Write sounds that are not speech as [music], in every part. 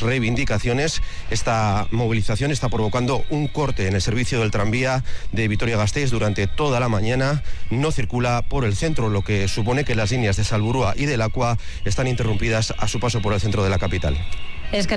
reivindicaciones. Esta movilización está provocando un corte en el servicio del tranvía de Vitoria-Gasteiz durante toda la mañana. No circula por el centro, lo que supone que las líneas de Salburúa y del Aqua están interrumpidas a su paso por el centro de la capital. Es que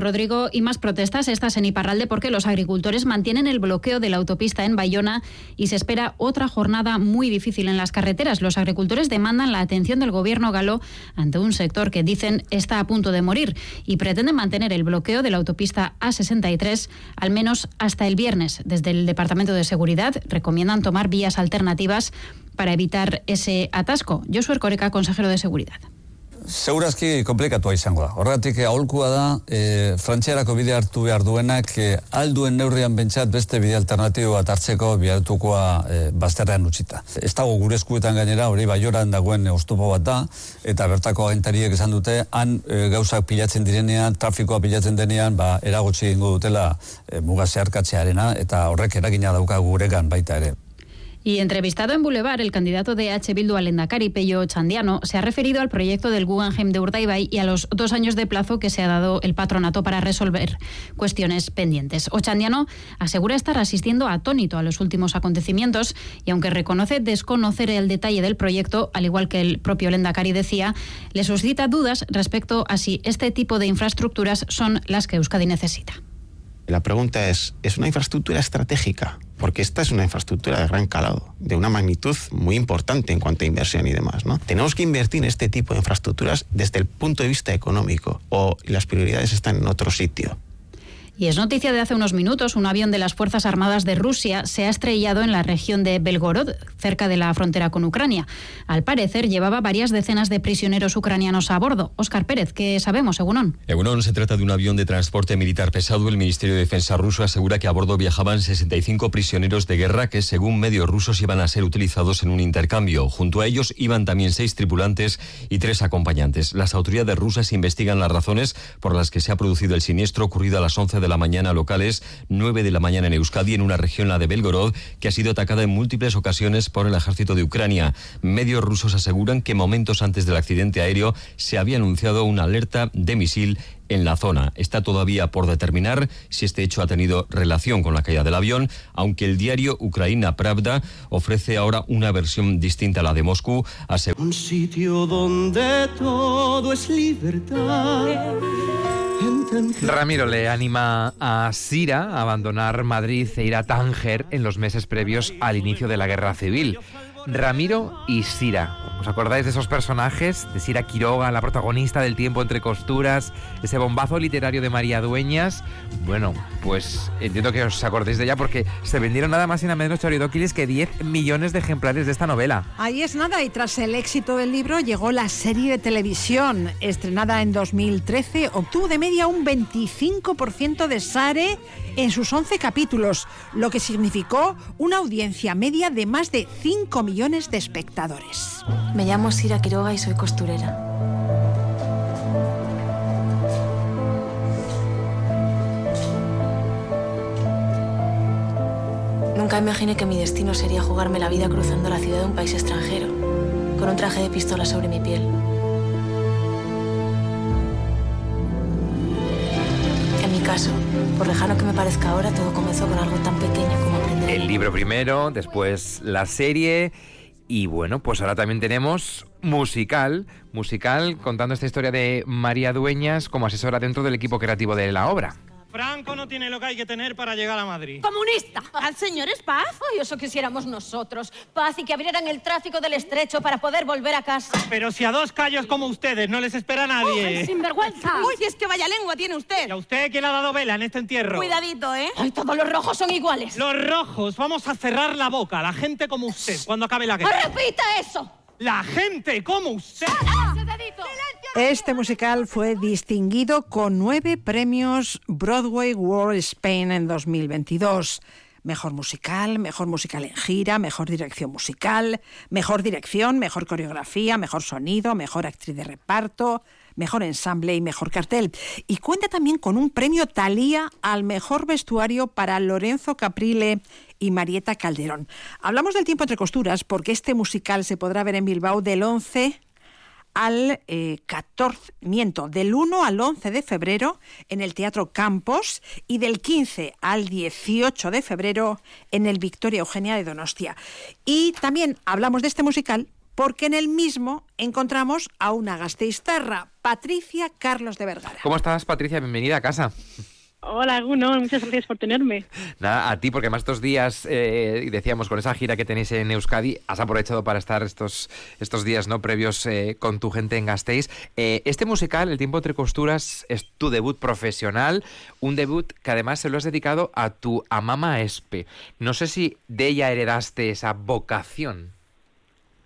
Rodrigo, y más protestas estas en Iparralde porque los agricultores mantienen el bloqueo de la autopista en Bayona y se espera otra jornada muy difícil en las carreteras. Los agricultores demandan la atención del gobierno galo ante un sector que dicen está a punto de morir y pretenden mantener el bloqueo de la autopista A63 al menos hasta el viernes. Desde el Departamento de Seguridad recomiendan tomar vías alternativas para evitar ese atasco. Josué Coreca, consejero de Seguridad. Segurazki komplikatua izango da. Horregatik aholkua da, e, frantziarako bide hartu behar duenak, e, alduen neurrian bentsat beste bide alternatibo bat hartzeko bihartukoa e, bazterrean utzita. Ez dago gure eskuetan gainera, hori baioran dagoen oztopo bat da, eta bertako agentariek esan dute, han e, gauzak pilatzen direnean, trafikoa pilatzen denean, ba, eragotzi ingo dutela e, mugazearkatzearena, eta horrek eragina dauka guregan baita ere. Y entrevistado en Boulevard, el candidato de H. Bildu al Endacari, Pello Chandiano, se ha referido al proyecto del Guggenheim de Urdaibai y a los dos años de plazo que se ha dado el patronato para resolver cuestiones pendientes. Ochandiano asegura estar asistiendo atónito a los últimos acontecimientos y aunque reconoce desconocer el detalle del proyecto, al igual que el propio Lendakari decía, le suscita dudas respecto a si este tipo de infraestructuras son las que Euskadi necesita. La pregunta es, ¿es una infraestructura estratégica? Porque esta es una infraestructura de gran calado, de una magnitud muy importante en cuanto a inversión y demás. Tenemos que invertir en este tipo de infraestructuras desde el punto de vista económico o las prioridades están en otro sitio. Y es noticia de hace unos minutos, un avión de las Fuerzas Armadas de Rusia se ha estrellado en la región de Belgorod, cerca de la frontera con Ucrania. Al parecer llevaba varias decenas de prisioneros ucranianos a bordo. Óscar Pérez, ¿qué sabemos, Egunon? Egunon, se trata de un avión de transporte militar pesado. El Ministerio de Defensa ruso asegura que a bordo viajaban 65 prisioneros de guerra que, según medios rusos, iban a ser utilizados en un intercambio. Junto a ellos iban también seis tripulantes y tres acompañantes. Las autoridades rusas investigan las razones por las que se ha producido el siniestro ocurrido a las 11 de la mañana locales, 9 de la mañana en Euskadi, en una región, la de Belgorod, que ha sido atacada en múltiples ocasiones por el ejército de Ucrania. Medios rusos aseguran que momentos antes del accidente aéreo se había anunciado una alerta de misil en la zona. Está todavía por determinar si este hecho ha tenido relación con la caída del avión, aunque el diario Ucrania Pravda ofrece ahora una versión distinta a la de Moscú. Un sitio donde todo es libertad. Ramiro le anima a Sira a abandonar Madrid e ir a Tánger en los meses previos al inicio de la guerra civil. Ramiro y Sira. ¿Os acordáis de esos personajes? De Sira Quiroga, la protagonista del Tiempo entre costuras, ese bombazo literario de María Dueñas. Bueno, pues entiendo que os acordéis de ella porque se vendieron nada más y nada menos choridóquiles que 10 millones de ejemplares de esta novela. Ahí es nada, y tras el éxito del libro llegó la serie de televisión, estrenada en 2013, obtuvo de media un 25% de Sare en sus 11 capítulos, lo que significó una audiencia media de más de 5 millones de espectadores. Me llamo Sira Quiroga y soy costurera. Nunca imaginé que mi destino sería jugarme la vida cruzando la ciudad de un país extranjero, con un traje de pistola sobre mi piel. En mi caso, por lejano que me parezca ahora, todo comenzó con algo tan pequeño. El libro primero, después la serie y bueno, pues ahora también tenemos musical, musical contando esta historia de María Dueñas como asesora dentro del equipo creativo de la obra. Franco no tiene lo que hay que tener para llegar a Madrid. ¡Comunista! ¿Al señor es paz? Ay, eso quisiéramos nosotros. Paz y que abrieran el tráfico del estrecho para poder volver a casa. Pero si a dos callos como ustedes no les espera nadie. ¡Ay, sinvergüenza! Uy, es que vaya lengua tiene usted. ¿Y a usted quién le ha dado vela en este entierro? Cuidadito, ¿eh? Ay, todos los rojos son iguales. Los rojos, vamos a cerrar la boca a la gente como usted cuando acabe la guerra. ¡Repita eso! La gente como usted. Este musical fue distinguido con nueve premios Broadway World Spain en 2022. Mejor musical, mejor musical en gira, mejor dirección musical, mejor dirección, mejor coreografía, mejor sonido, mejor actriz de reparto, mejor ensamble y mejor cartel. Y cuenta también con un premio Talía al mejor vestuario para Lorenzo Caprile y Marieta Calderón. Hablamos del tiempo entre costuras porque este musical se podrá ver en Bilbao del 11 al 14, miento, del 1 al 11 de febrero en el Teatro Campos y del 15 al 18 de febrero en el Victoria Eugenia de Donostia. Y también hablamos de este musical porque en el mismo encontramos a una gasteiztarra, Patricia Carlos de Vergara. ¿Cómo estás, Patricia? Bienvenida a casa. Hola, Guno, muchas gracias por tenerme. Nada, a ti, porque más estos días, eh, decíamos, con esa gira que tenéis en Euskadi, has aprovechado para estar estos, estos días no previos eh, con tu gente en Gasteiz. Eh, este musical, El tiempo entre costuras, es tu debut profesional, un debut que además se lo has dedicado a tu amama Espe. No sé si de ella heredaste esa vocación.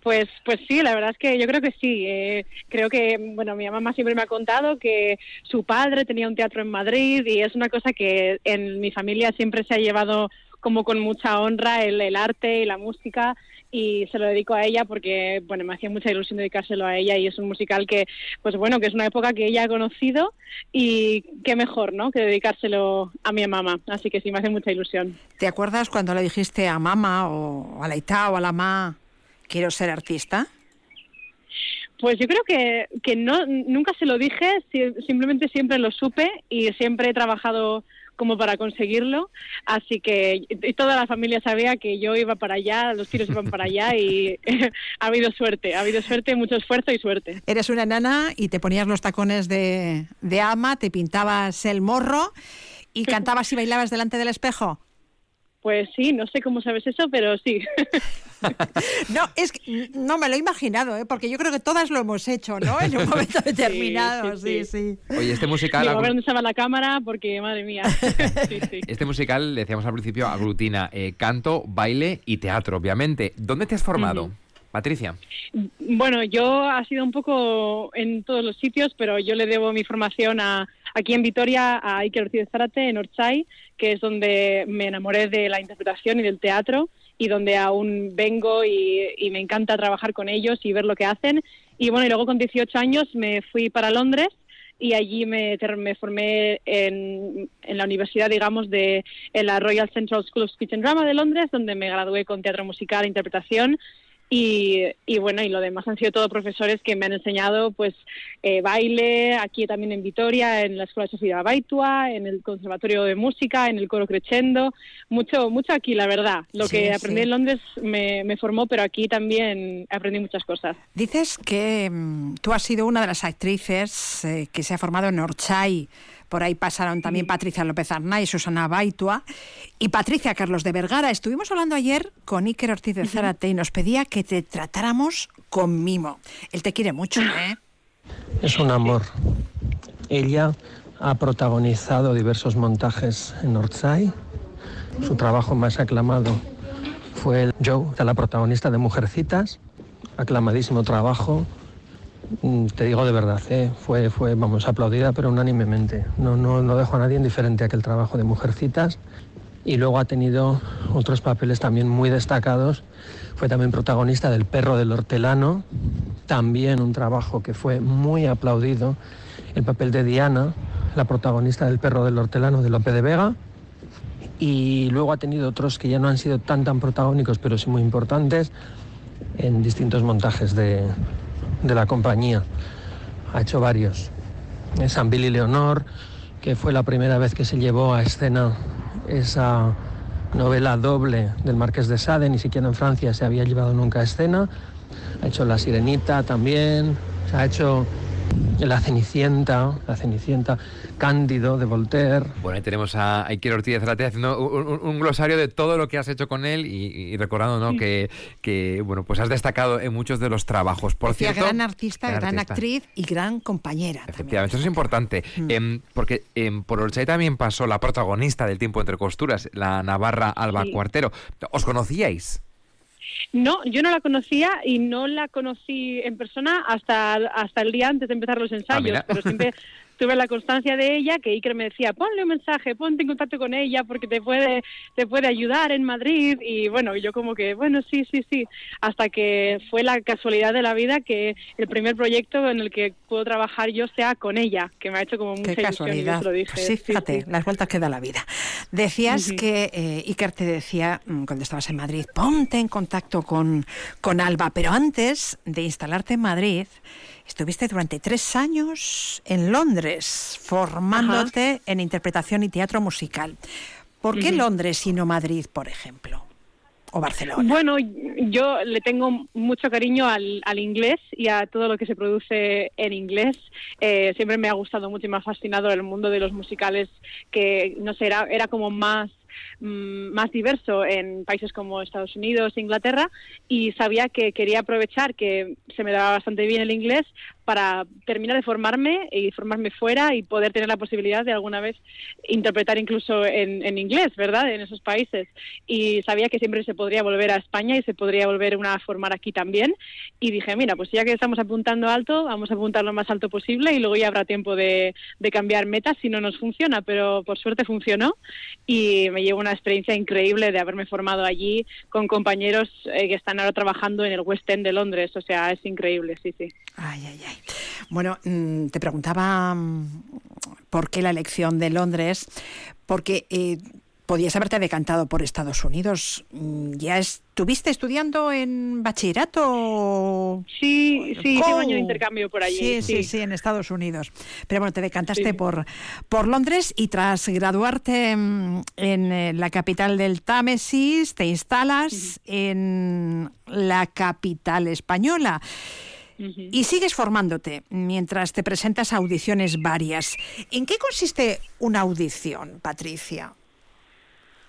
Pues, pues sí, la verdad es que yo creo que sí. Eh, creo que, bueno, mi mamá siempre me ha contado que su padre tenía un teatro en Madrid y es una cosa que en mi familia siempre se ha llevado como con mucha honra el, arte y la música y se lo dedico a ella porque, bueno, me hacía mucha ilusión dedicárselo a ella y es un musical que, pues bueno, que es una época que ella ha conocido y qué mejor, ¿no?, que dedicárselo a mi mamá. Así que sí, me hace mucha ilusión. ¿Te acuerdas cuando le dijiste a mamá o a la Ita o a la ma quiero ser artista? Pues yo creo que, que no, nunca se lo dije, simplemente siempre lo supe y siempre he trabajado como para conseguirlo, así que toda la familia sabía que yo iba para allá, los tiros iban para allá y [laughs] ha habido suerte, ha habido suerte, mucho esfuerzo y suerte. Eres una nana y te ponías los tacones de, de ama, te pintabas el morro y [laughs] cantabas y bailabas delante del espejo. Pues sí, no sé cómo sabes eso, pero sí. [laughs] [laughs] no, es que no me lo he imaginado, ¿eh? porque yo creo que todas lo hemos hecho, ¿no? En un momento [laughs] determinado, sí, sí. Oye, este musical... a ver dónde estaba la cámara, porque madre mía. [laughs] este musical, decíamos al principio, aglutina eh, canto, baile y teatro, obviamente. ¿Dónde te has formado? Patricia. Bueno, yo ha sido un poco en todos los sitios, pero yo le debo mi formación a, aquí en Vitoria a Iker Ortiz Zárate, en Orchai, que es donde me enamoré de la interpretación y del teatro y donde aún vengo y, me encanta trabajar con ellos y ver lo que hacen. Y bueno, y luego con 18 años me fui para Londres y allí me, me formé en, en, la universidad, digamos, de en la Royal Central School of Speech and Drama de Londres, donde me gradué con teatro musical e interpretación y, bueno, y lo demás han sido todos profesores que me han enseñado pues eh, baile, aquí también en Vitoria, en la Escuela Sofía Baitua, en el Conservatorio de Música, en el Coro Crescendo, mucho, mucho aquí, la verdad. Lo que aprendí en Londres me, formó, pero aquí también aprendí muchas cosas. Dices que mm, tú has sido una de las actrices eh, que se ha formado en Orchay por ahí pasaron también Patricia López Arnay, Susana Baitua y Patricia Carlos de Vergara. Estuvimos hablando ayer con Iker Ortiz de Zárate y nos pedía que te tratáramos con mimo. Él te quiere mucho, ¿eh? Es un amor. Ella ha protagonizado diversos montajes en Northside. Su trabajo más aclamado fue el Joe, la protagonista de Mujercitas. Aclamadísimo trabajo te digo de verdad, ¿eh? fue, fue, vamos, aplaudida, pero unánimemente. No, no, no dejó a nadie indiferente a aquel trabajo de Mujercitas. Y luego ha tenido otros papeles también muy destacados. Fue también protagonista del Perro del Hortelano, también un trabajo que fue muy aplaudido. El papel de Diana, la protagonista del Perro del Hortelano de Lope de Vega. Y luego ha tenido otros que ya no han sido tan tan protagónicos, pero sí muy importantes, en distintos montajes de, de la compañía. Ha hecho varios. San Billy Leonor, que fue la primera vez que se llevó a escena esa novela doble del Marqués de Sade, ni siquiera en Francia se había llevado nunca a escena. Ha hecho La Sirenita también, ha hecho la Cenicienta, la Cenicienta, Cándido de Voltaire. Bueno, ahí tenemos a Iker Ortiz Zárate haciendo un, glosario de todo lo que has hecho con él y, recordando ¿no? que, que, bueno, pues has destacado en muchos de los trabajos. Por cierto, gran artista, gran, actriz y gran compañera. Efectivamente, eso es importante, mm. em, porque em, por Orchay también pasó la protagonista del tiempo entre costuras, la navarra Alba Cuartero. ¿Os conocíais? No, yo no la conocía y no la conocí en persona hasta, hasta el día antes de empezar los ensayos, ah, pero siempre [laughs] tuve la constancia de ella que Iker me decía, ponle un mensaje, ponte en contacto con ella porque te puede, te puede ayudar en Madrid y bueno, yo como que, bueno, sí, sí, sí, hasta que fue la casualidad de la vida que el primer proyecto en el que puedo trabajar yo sea con ella, que me ha hecho como mucha Qué casualidad. Pues sí, fíjate, las vueltas que da la vida. Decías que eh, Iker te decía mm, cuando estabas en Madrid, ponte en contacto con, con Alba, pero antes de instalarte en Madrid, estuviste durante tres años en Londres formándote en interpretación y teatro musical. ¿Por qué. Londres y no Madrid, por ejemplo? O Barcelona. Bueno, yo le tengo mucho cariño al, al inglés y a todo lo que se produce en inglés. Eh, siempre me ha gustado mucho y me ha fascinado el mundo de los musicales, que no sé, era, era como más más diverso en países como Estados Unidos Inglaterra y sabía que quería aprovechar que se me daba bastante bien el inglés para terminar de formarme y formarme fuera y poder tener la posibilidad de alguna vez interpretar incluso en, inglés, ¿verdad? En esos países. Y sabía que siempre se podría volver a España y se podría volver a formar aquí también. Y dije, mira, pues ya que estamos apuntando alto, vamos a apuntar lo más alto posible y luego ya habrá tiempo de, de cambiar metas si no nos funciona, pero por suerte funcionó y me llevo una experiencia increíble de haberme formado allí con compañeros eh, que están ahora trabajando en el West End de Londres. O sea, es increíble, sí, sí. Ay, ay, ay. Bueno, mm, te preguntaba mm, por qué la elección de Londres, porque eh, podías haberte decantado por Estados Unidos. Mm, ¿Ya estuviste estudiando en bachillerato? Sí, sí, año de Oh. intercambio por allí. Sí, sí, sí, en Estados Unidos. Pero bueno, te decantaste por, por Londres y tras graduarte en eh, la capital del Támesis, te instalas en la capital española. Y sigues formándote mientras te presentas a audiciones varias. ¿En qué consiste una audición, Patricia?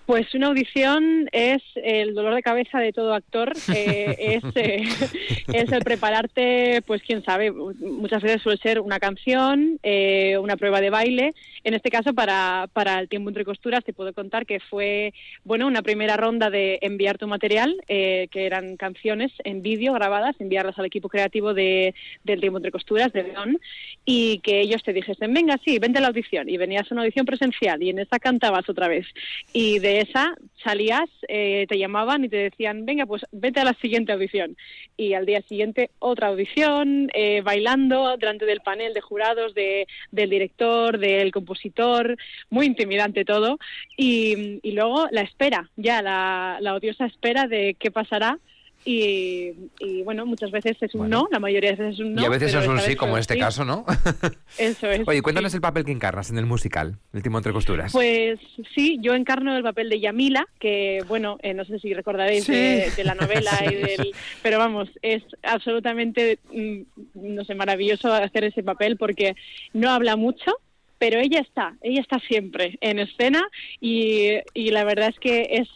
Pues una audición es el dolor de cabeza de todo actor, eh, es, eh, [laughs] es el prepararte, pues quién sabe, muchas veces suele ser una canción, eh, una prueba de baile. En este caso, para, para el tiempo entre costuras, te puedo contar que fue, bueno, una primera ronda de enviar tu material, eh, que eran canciones en vídeo grabadas, enviarlas al equipo creativo de, del tiempo entre costuras, de León, y que ellos te dijesen, venga, sí, vente a la audición. Y venías a una audición presencial y en esa cantabas otra vez. Y de esa salías, eh, te llamaban y te decían, venga, pues vete a la siguiente audición. Y al día siguiente otra audición, eh, bailando delante del panel de jurados, de, del director, del compositor, muy intimidante todo. Y, y luego la espera, ya la, la odiosa espera de qué pasará. Y, y, bueno, muchas veces es un no, la mayoría de veces es un no. y a veces es un sí, como en este sí. caso, ¿no? [laughs] Eso es. Oye, cuéntanos sí. el papel que encarnas en el musical, El Timo entre costuras. Pues sí, yo encarno el papel de Yamila, que bueno, eh, no sé si recordaréis Sí. de, de la novela [laughs] y del, pero vamos, es absolutamente, mm, no sé, maravilloso hacer ese papel porque no habla mucho, pero ella está, ella está siempre en escena y, y la verdad es que es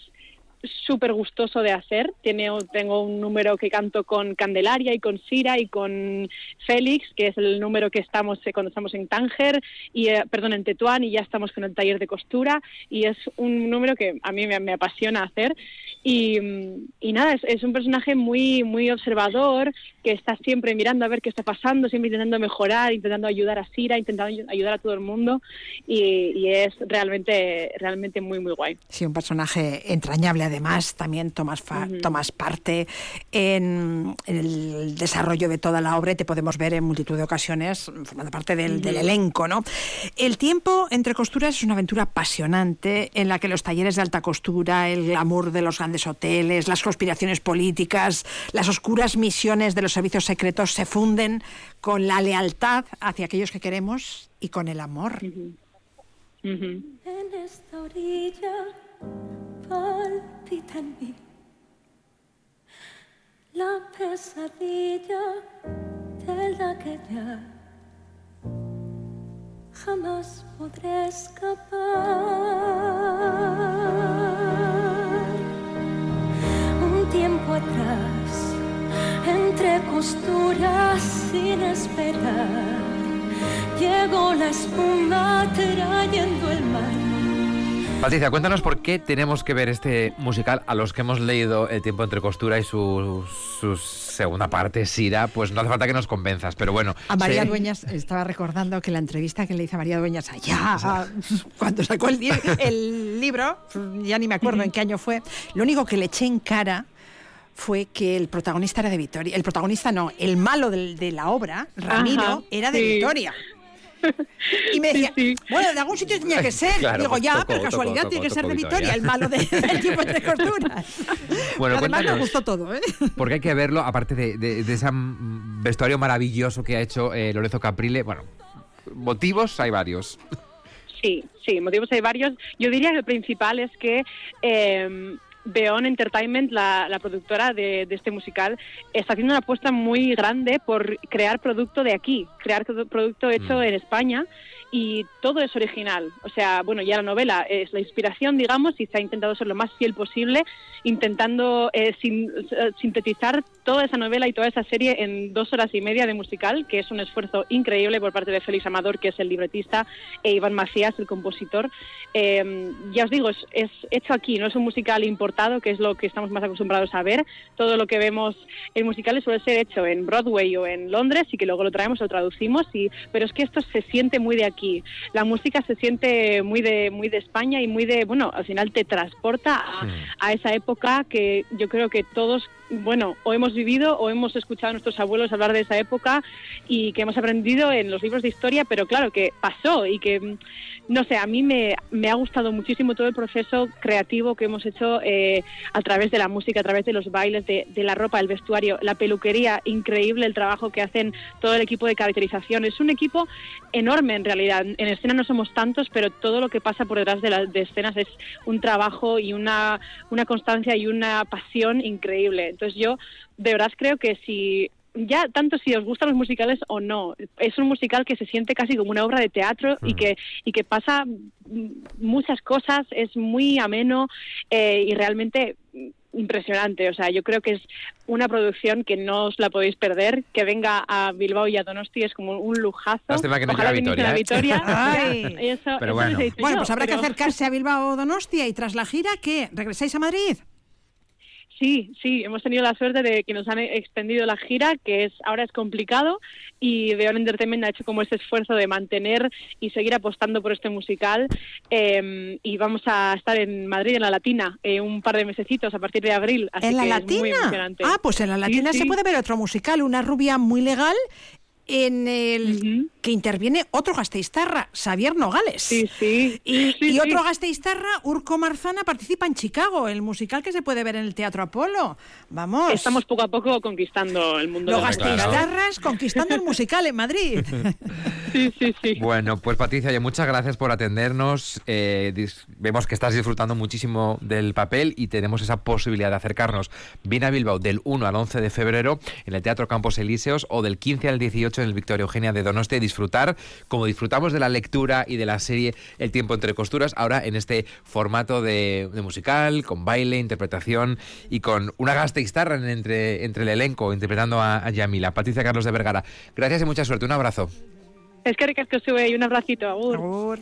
súper gustoso de hacer. Tiene, tengo un número que canto con Candelaria y con Sira y con Félix, que es el número que estamos eh, cuando estamos en Tánger, y, eh, perdón, en Tetuán, y ya estamos con el taller de costura, y es un número que a mí me, me apasiona hacer. Y, mm, y nada, es, es un personaje muy, muy observador, que está siempre mirando a ver qué está pasando, siempre intentando mejorar, intentando ayudar a Sira, intentando ayu- ayudar a todo el mundo, y, y es realmente, realmente muy, muy guay. Sí, un personaje entrañable además. También tomas, fa- tomas parte en, en el desarrollo de toda la obra y te podemos ver en multitud de ocasiones formando parte del, elenco. ¿no? El tiempo entre costuras es una aventura apasionante en la que los talleres de alta costura, el glamour de los grandes hoteles, las conspiraciones políticas, las oscuras misiones de los servicios secretos se funden con la lealtad hacia aquellos que queremos y con el amor. En esta orilla palpita en mí la pesadilla de la que ya jamás podré escapar. Un tiempo atrás, entre costuras sin esperar, llegó la espuma trayendo el mar. Patricia, cuéntanos por qué tenemos que ver este musical a los que hemos leído El tiempo entre costura y su, su segunda parte, Sira, pues no hace falta que nos convenzas, pero bueno. A María Dueñas estaba recordando que la entrevista que le hice a María Dueñas allá, [laughs] cuando sacó el, li- el libro, ya ni me acuerdo en qué año fue, lo único que le eché en cara fue que el protagonista era de Vitoria. El protagonista no, el malo de la obra, Ramiro, Ajá, era de sí. Vitoria. [laughs] Y me decía, bueno, de algún sitio tenía que ser. Claro, Digo, ya, tocó, pero casualidad tocó, tiene que ser de Vitoria. Vitoria, el malo de, [laughs] del tiempo entre costuras. Bueno, Además me gustó todo, ¿eh? Porque hay que verlo, aparte de, de- de ese vestuario maravilloso que ha hecho eh, Lorenzo Caprile. Bueno, motivos hay varios. Sí, sí, motivos hay varios. Yo diría que el principal es que eh, Beon Entertainment, la, la productora de, de este musical, está haciendo una apuesta muy grande por crear producto de aquí, crear produ- producto hecho Mm. en España y todo es original. O sea, bueno, ya la novela es la inspiración, digamos, y se ha intentado ser lo más fiel posible, intentando eh, eh, sintetizar toda esa novela y toda esa serie en dos horas y media de musical, que es un esfuerzo increíble por parte de Félix Amador, que es el libretista, e Iván Macías, el compositor. Eh, ya os digo, es, es hecho aquí, no es un musical importado, que es lo que estamos más acostumbrados a ver. Todo lo que vemos en musicales suele ser hecho en Broadway o en Londres y que luego lo traemos, lo traducimos, y, pero es que esto se siente muy de aquí. La música se siente muy de, muy de España y muy de, bueno, al final te transporta a, a esa época que yo creo que todos, bueno, o hemos vivido o hemos escuchado a nuestros abuelos hablar de esa época y que hemos aprendido en los libros de historia, pero claro, que pasó y que, mm, no sé, a mí me, ha gustado muchísimo todo el proceso creativo que hemos hecho eh, a través de la música, a través de los bailes, de, de la ropa, el vestuario, la peluquería, increíble el trabajo que hacen todo el equipo de caracterización. Es un equipo enorme en realidad. En escena no somos tantos, pero todo lo que pasa por detrás de las de escenas es un trabajo y una, una constancia y una pasión increíble. Entonces yo de verdad creo que si ya tanto si os gustan los musicales o no, es un musical que se siente casi como una obra de teatro y que y que pasa muchas cosas, es muy ameno eh, y realmente impresionante. O sea, yo creo que es una producción que no os la podéis perder, que venga a Bilbao y a Donosti es como un lujazo. Lástima que no Ojalá Vitoria, ¿eh? a [laughs] Ay. Vitoria. Eso- Pero eso bueno. Bueno, yo, pues habrá que acercarse a Bilbao o Donostia y tras la gira, ¿qué? ¿Regresáis a Madrid? Sí, sí, hemos tenido la suerte de que nos han extendido la gira, que es ahora es complicado y Beon Entertainment ha hecho como ese esfuerzo de mantener y seguir apostando por este musical eh, y vamos a estar en Madrid en la Latina eh, un par de mesecitos a partir de abril, así ¿En la que es muy Latina? emocionante. Ah, pues en la Latina sí. se puede ver otro musical, una rubia muy legal, en el que interviene otro gasteiztarra, Xavier Nogales. Sí, sí. Y, Sí, y sí. otro gasteiztarra, Urco Marzana, participa en Chicago, el musical que se puede ver en el Teatro Apolo. Vamos. Estamos poco a poco conquistando el mundo Los musical. gasteiztarras conquistando el musical en Madrid. [laughs] Sí, sí. Bueno, pues Patricia, oye, muchas gracias por atendernos. Eh, vemos que estás disfrutando muchísimo del papel y tenemos esa posibilidad de acercarnos. Viene a Bilbao del 1 al 11 de febrero en el Teatro Campos Elíseos o del 15 al 18 en el Victoria Eugenia de Donostia y disfrutar, como disfrutamos de la lectura y de la serie El tiempo entre costuras, ahora en este formato de, musical, con baile, interpretación y con una gasteiztarra en- entre, entre el elenco, interpretando a Yamila. Patricia Carlos de Vergara, gracias y mucha suerte. Un abrazo. Es que ricasco sube y un abracito. Agur.